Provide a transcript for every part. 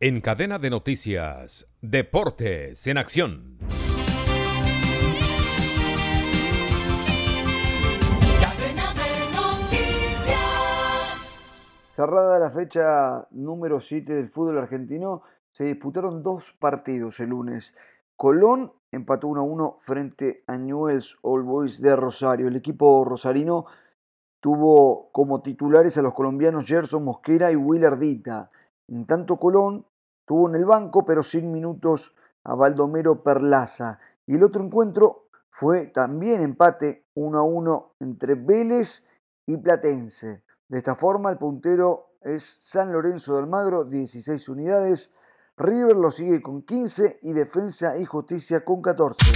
En cadena de noticias, Deportes en Acción. Cerrada la fecha número 7 del fútbol argentino, se disputaron dos partidos el lunes. Colón empató 1 a 1 frente a Newell's Old Boys de Rosario. El equipo rosarino tuvo como titulares a los colombianos Gerson Mosquera y Willardita. En tanto Colón tuvo en el banco, pero sin minutos, a Baldomero Perlaza. Y el otro encuentro fue también empate 1 a 1 entre Vélez y Platense. De esta forma, el puntero es San Lorenzo de Almagro, 16 unidades. River lo sigue con 15 y Defensa y Justicia con 14.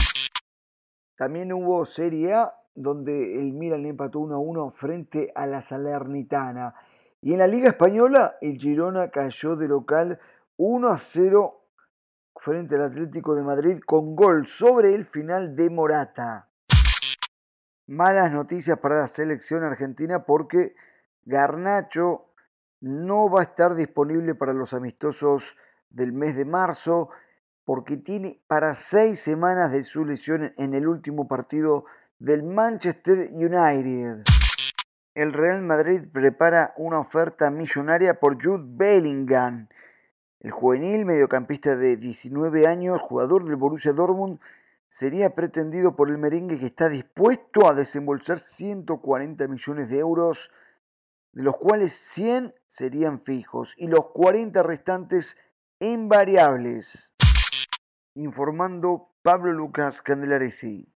También hubo Serie A donde el Milan empató 1 a 1 frente a la Salernitana. Y en la Liga Española, el Girona cayó de local 1 a 0 frente al Atlético de Madrid con gol sobre el final de Morata. Malas noticias para la selección argentina porque Garnacho no va a estar disponible para los amistosos del mes de marzo porque tiene para seis semanas de su lesión en el último partido del Manchester United. El Real Madrid prepara una oferta millonaria por Jude Bellingham. El juvenil mediocampista de 19 años, jugador del Borussia Dortmund, sería pretendido por el merengue que está dispuesto a desembolsar 140 millones de euros, de los cuales 100 serían fijos y los 40 restantes en variables. Informando Pablo Lucas Candelaresi.